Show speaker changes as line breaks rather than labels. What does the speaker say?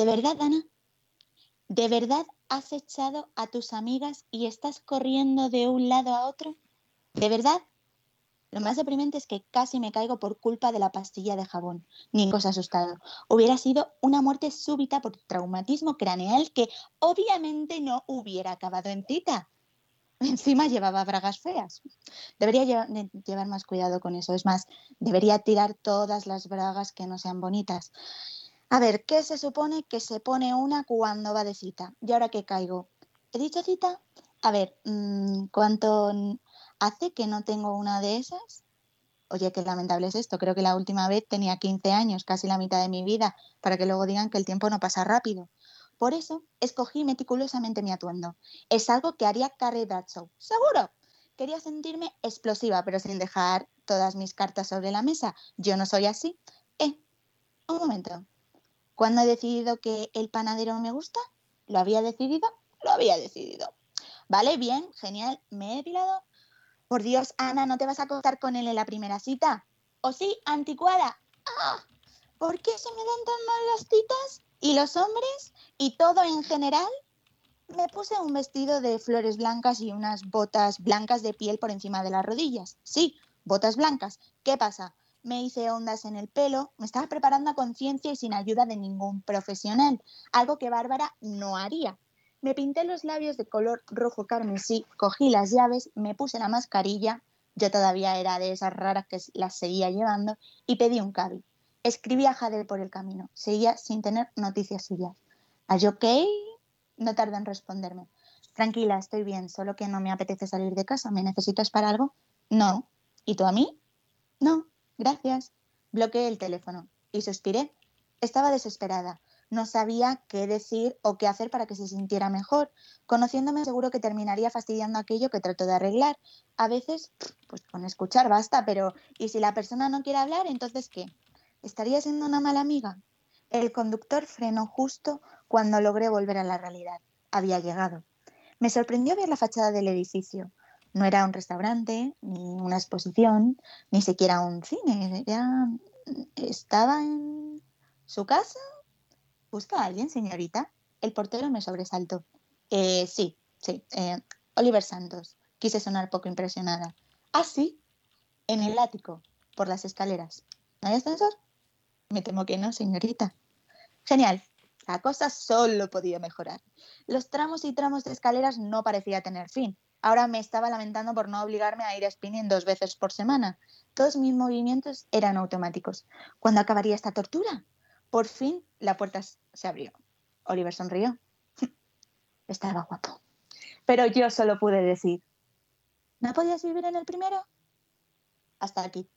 ¿De verdad, Ana? ¿De verdad has echado a tus amigas y estás corriendo de un lado a otro? ¿De verdad? Lo más deprimente es que casi me caigo por culpa de la pastilla de jabón. Ni cosa asustado. Hubiera sido una muerte súbita por traumatismo craneal que obviamente no hubiera acabado en cita. Encima llevaba bragas feas. Debería llevar más cuidado con eso. Es más, debería tirar todas las bragas que no sean bonitas. A ver, ¿qué se supone que se pone una cuando va de cita? ¿Y ahora qué caigo? ¿He dicho cita? A ver, mm, ¿cuánto hace que no tengo una de esas. Oye, qué lamentable es esto. Creo que la última vez tenía 15 años, casi la mitad de mi vida, para que luego digan que el tiempo no pasa rápido. Por eso escogí meticulosamente mi atuendo. Es algo que haría Carrie Bradshaw. ¡Seguro! Quería sentirme explosiva, pero sin dejar todas mis cartas sobre la mesa. Yo no soy así. Eh, un momento. ¿Cuándo he decidido que el panadero me gusta? ¿Lo había decidido? Lo había decidido. Vale, bien, genial. Me he depilado, por Dios, Ana, ¿no te vas a acostar con él en la primera cita? ¿O sí, anticuada? ¡Ah! ¿Por qué se me dan tan mal las citas? ¿Y los hombres? ¿Y todo en general? Me puse un vestido de flores blancas y unas botas blancas de piel por encima de las rodillas. Sí, botas blancas. ¿Qué pasa? Me hice ondas en el pelo, me estaba preparando a conciencia y sin ayuda de ningún profesional, algo que Bárbara no haría. Me pinté los labios de color rojo carmesí, cogí las llaves, me puse la mascarilla, yo todavía era de esas raras que las seguía llevando, y pedí un cabi. Escribí a Jade por el camino, seguía sin tener noticias suyas. ¿Are you okay? No tardó en responderme. Tranquila, estoy bien, solo que no me apetece salir de casa. ¿Me necesitas para algo? No. ¿Y tú a mí? No, gracias. Bloqueé el teléfono y suspiré. Estaba desesperada. No sabía qué decir o qué hacer para que se sintiera mejor. Conociéndome seguro que terminaría fastidiando aquello que trato de arreglar. A veces, pues con escuchar basta, pero ¿y si la persona no quiere hablar, entonces qué? ¿Estaría siendo una mala amiga? El conductor frenó justo cuando logré volver a la realidad. Había llegado. Me sorprendió ver la fachada del edificio. No era un restaurante, ni una exposición, ni siquiera un cine. Estaba en su casa ¿Busca a alguien, señorita? El portero me sobresaltó. Eh, sí, sí, eh, Oliver Santos. Quise sonar poco impresionada. Ah, sí, en el ático, por las escaleras. ¿No hay ascensor? Me temo que no, señorita. Genial. La cosa solo podía mejorar. Los tramos y tramos de escaleras no parecía tener fin. Ahora me estaba lamentando por no obligarme a ir a spinning dos veces por semana. Todos mis movimientos eran automáticos. ¿Cuándo acabaría esta tortura? Por fin la puerta se abrió. Oliver sonrió. Estaba guapo. Pero yo solo pude decir, ¿no podías vivir en el primero? Hasta aquí.